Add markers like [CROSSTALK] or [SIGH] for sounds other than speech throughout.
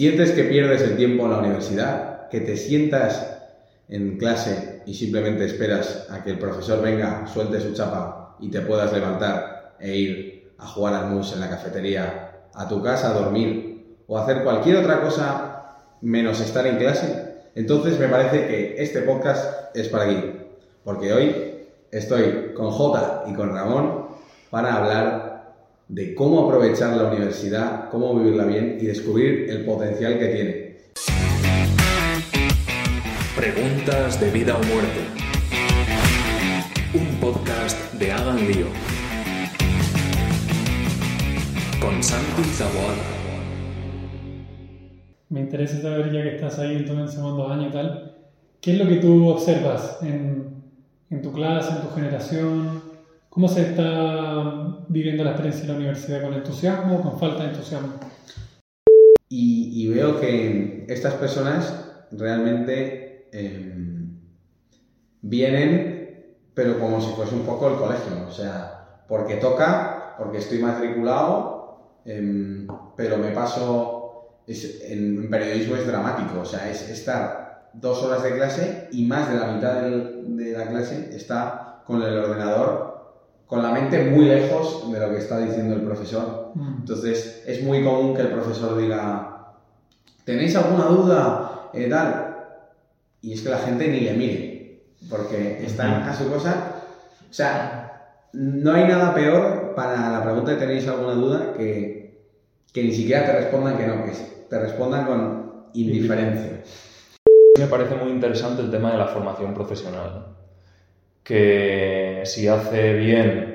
¿Sientes que pierdes el tiempo en la universidad? ¿Que te sientas en clase y simplemente esperas a que el profesor venga, suelte su chapa y te puedas levantar e ir a jugar al mus en la cafetería, a tu casa a dormir o hacer cualquier otra cosa menos estar en clase? Entonces me parece que este podcast es para aquí, porque hoy estoy con Jota y con Ramón para hablar de cómo aprovechar la universidad, cómo vivirla bien y descubrir el potencial que tiene. Preguntas de vida o muerte. Un podcast de Hagan Lío. Con Santi Zaboada. Me interesa saber, ya que estás ahí en tu segundo año y tal, ¿qué es lo que tú observas en, en tu clase, en tu generación? ¿Cómo se está viviendo la experiencia en la universidad? ¿Con entusiasmo o con falta de entusiasmo? Y, veo que estas personas realmente em, vienen, pero como si fuese un poco el colegio, o sea, porque toca, porque estoy matriculado, em, pero me paso en, periodismo es dramático, o sea, es estar dos horas de clase y más de la mitad de la clase está con el ordenador, con la mente muy lejos de lo que está diciendo el profesor. Mm. Entonces, es muy común que el profesor diga, ¿tenéis alguna duda? Eh, tal. Y es que la gente ni le mire, porque están a su cosa. O sea, no hay nada peor para la pregunta de ¿tenéis alguna duda? que, que ni siquiera te respondan que no, que te respondan con indiferencia. Me parece muy interesante el tema de la formación profesional. Que si hace bien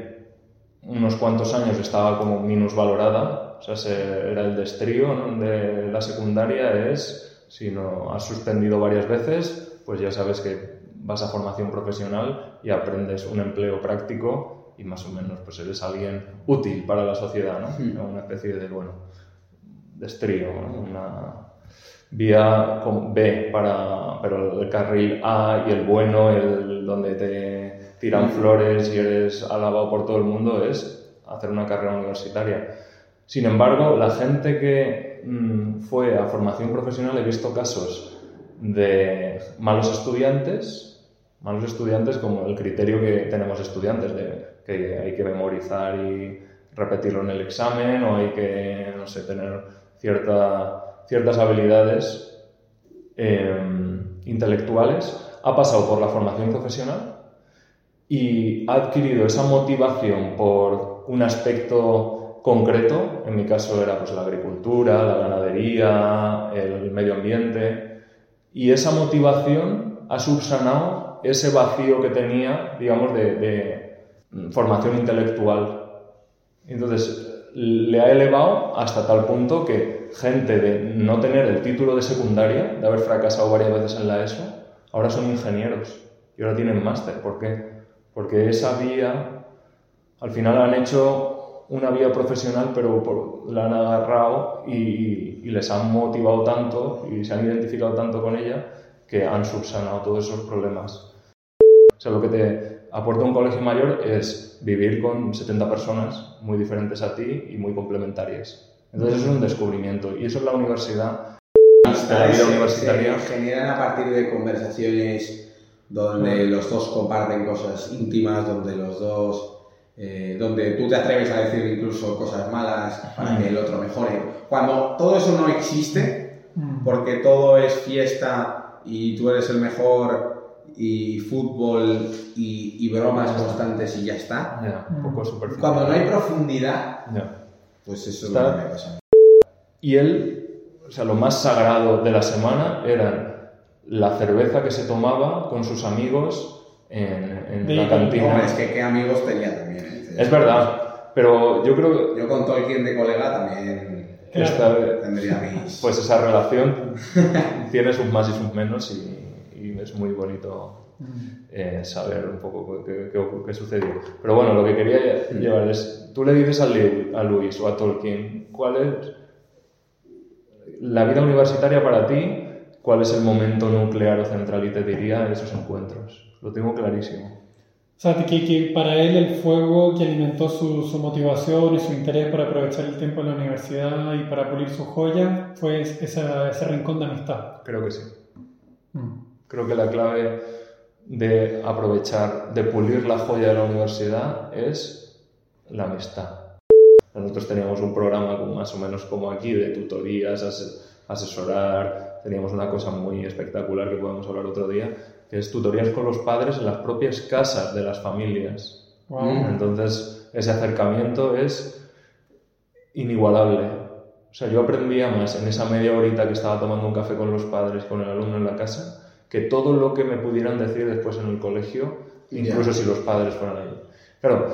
unos cuantos años estaba como valorada, o sea, era el destrío de la secundaria, es si no has suspendido varias veces, pues ya sabes que vas a formación profesional y aprendes un empleo práctico y más o menos pues eres alguien útil para la sociedad, ¿no? Hmm. Una especie de, bueno, de una vía B para, pero el carril A y el bueno, el donde te tiran flores y eres alabado por todo el mundo, es hacer una carrera universitaria. Sin embargo, la gente que mm, fue a formación profesional, he visto casos de malos estudiantes, malos estudiantes como el criterio que tenemos estudiantes, de que hay que memorizar y repetirlo en el examen o hay que, no sé, tener ciertas habilidades em, intelectuales, ha pasado por la formación profesional y ha adquirido esa motivación por un aspecto concreto, en mi caso era pues, la agricultura, la ganadería, el medio ambiente, y esa motivación ha subsanado ese vacío que tenía, digamos, de, de formación intelectual. Entonces, le ha elevado hasta tal punto que gente de no tener el título de secundaria, de haber fracasado varias veces en la ESO, ahora son ingenieros y ahora tienen máster. ¿Por qué? Porque esa vía, al final han hecho una vía profesional, pero la han agarrado y, y les han motivado tanto y se han identificado tanto con ella que han subsanado todos esos problemas. O sea, lo que te, aporta un colegio mayor es vivir con 70 personas muy diferentes a ti y muy complementarias. Entonces es un descubrimiento y eso es la universidad. La vida universitaria. Se generan a partir de conversaciones donde los dos comparten cosas íntimas, donde los dos eh, donde tú te atreves a decir incluso cosas malas para que el otro mejore. Cuando todo eso no existe, mm. porque todo es fiesta y tú eres el mejor y fútbol y, bromas constantes y ya está. un poco Cuando no hay profundidad, pues eso es lo que me pasa. Y él, o sea, lo más sagrado de la semana era la cerveza que se tomaba con sus amigos en, en la cantina. es que qué amigos tenía también. ¿eh? Es verdad, pero yo creo que... Yo con Tolkien de colega también tendría mis... Pues esa relación [LAUGHS] tiene sus más y sus menos y es muy bonito eh, saber un poco qué, qué, sucedió. Pero bueno, lo que quería llevar es, tú le dices a, a Luis o a Tolkien, ¿cuál es la vida universitaria para ti? ¿Cuál es el momento nuclear o central y te diría esos encuentros? Lo tengo clarísimo. O sea, que, que para él el fuego que alimentó su, su motivación y su interés para aprovechar el tiempo en la universidad y para pulir su joya fue esa- ese rincón de amistad. Creo que sí. Mm. Creo que la clave de aprovechar, de pulir la joya de la universidad es la amistad. Nosotros teníamos un programa más o menos como aquí de tutorías, ase- asesorar, teníamos una cosa muy espectacular que podemos hablar otro día, que es tutorías con los padres en las propias casas de las familias. Wow. Mm. Entonces, ese acercamiento es inigualable. O sea, yo aprendía más en esa media horita que estaba tomando un café con los padres, con el alumno en la casa, que todo lo que me pudieran decir después en el colegio, incluso si los padres fueran allí. Claro,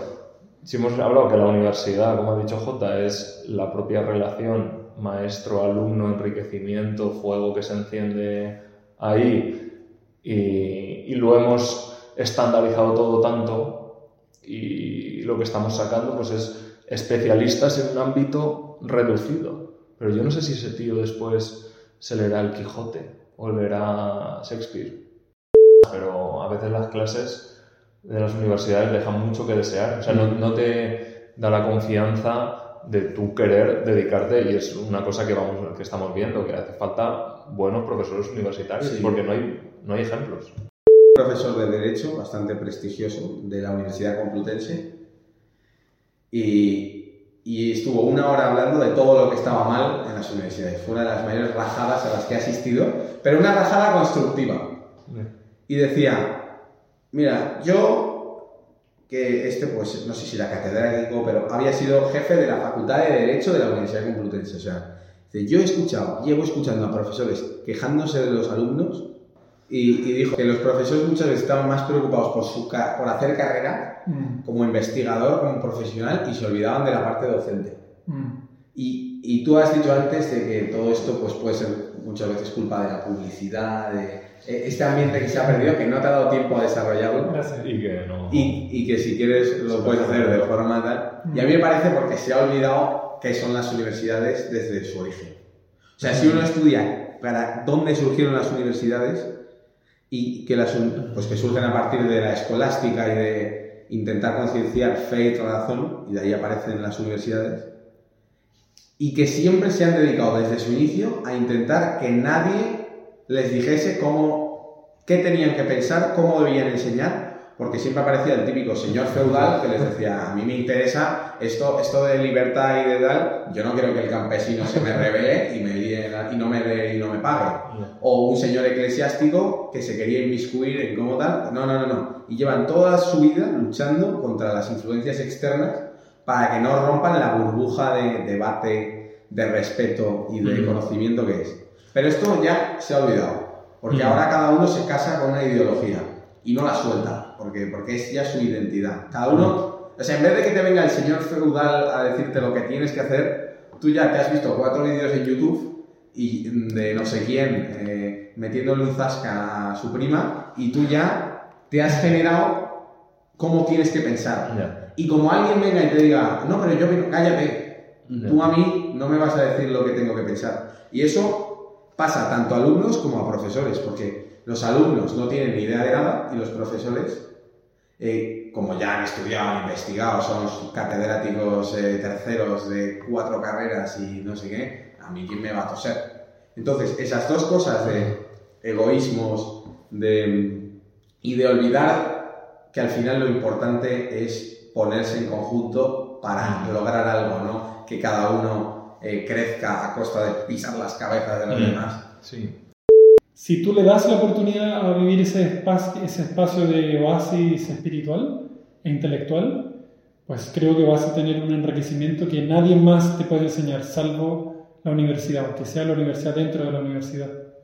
si hemos hablado que la universidad, como ha dicho J, es la propia relación maestro-alumno, enriquecimiento, fuego que se enciende ahí, y, y lo hemos estandarizado todo tanto, y lo que estamos sacando pues es especialistas en un ámbito reducido. Pero yo no sé si ese tío después se leerá el Quijote o leerá Shakespeare. Pero a veces las clases de las universidades dejan mucho que desear. O sea, no, no te da la confianza de tu querer dedicarte y es una cosa que, vamos, que estamos viendo, que hace falta buenos profesores universitarios Sí. porque no hay, no hay ejemplos. profesor de Derecho bastante prestigioso de la Universidad Complutense y, y estuvo una hora hablando de todo lo que estaba mal en las universidades. Fue una de las mayores rajadas a las que he asistido, pero una rajada constructiva. Y decía, mira, yo, que este, pues, no sé si era catedrático, pero había sido jefe de la Facultad de Derecho de la Universidad Complutense. O sea, yo he escuchado, llevo escuchando a profesores quejándose de los alumnos y, y dijo que los profesores muchas veces estaban más preocupados por, su, por hacer carrera Mm. como investigador, como profesional y se olvidaban de la parte docente. Mm. Y, y tú has dicho antes de que todo esto pues, puede ser muchas veces culpa de la publicidad, de eh, este ambiente que se ha perdido, que no te ha dado tiempo a desarrollarlo Gracias. Y que no... y, y que si quieres lo puedes hacer de forma tal. Y a mí me parece porque se ha olvidado qué son las universidades desde su origen. O sea, si uno estudia para dónde surgieron las universidades y que, las, pues que surgen a partir de la escolástica y de intentar concienciar fe y razón, y de ahí aparecen las universidades, y que siempre se han dedicado desde su inicio a intentar que nadie les dijese cómo, qué tenían que pensar, cómo debían enseñar, porque siempre aparecía el típico señor feudal que les decía, a mí me interesa esto, esto de libertad y de tal, yo no quiero que el campesino se me revele y, me y, no me y no me pague. O un señor eclesiástico que se quería inmiscuir en cómo tal. No, no, no, no. Y llevan toda su vida luchando contra las influencias externas para que no rompan la burbuja de debate, de respeto y de Mm. conocimiento que es. Pero esto ya se ha olvidado, porque Mm. ahora cada uno se casa con una ideología y no la suelta, porque, porque es ya su identidad. Cada uno, o sea, en vez de que te venga el señor feudal a decirte lo que tienes que hacer, tú ya te has visto cuatro vídeos en YouTube y de no sé quién eh, metiéndole un zasca a su prima y tú ya te has generado cómo tienes que pensar. Y como alguien venga y te diga, no, pero yo, cállate, tú a mí no me vas a decir lo que tengo que pensar. Y eso pasa tanto a alumnos como a profesores, porque los alumnos no tienen ni idea de nada y los profesores, eh, como ya han estudiado, han investigado, son catedráticos eh, terceros de cuatro carreras y no sé qué, a mí quién me va a toser. Entonces, esas dos cosas de egoísmos de, y de olvidar que al final lo importante es ponerse en conjunto para lograr algo, ¿no? Que cada uno eh, crezca a costa de pisar las cabezas de los Mm. demás. Sí. Si tú le das la oportunidad a vivir ese espacio, ese espacio de oasis espiritual e intelectual, pues creo que vas a tener un enriquecimiento que nadie más te puede enseñar, salvo la universidad, aunque sea la universidad dentro de la universidad.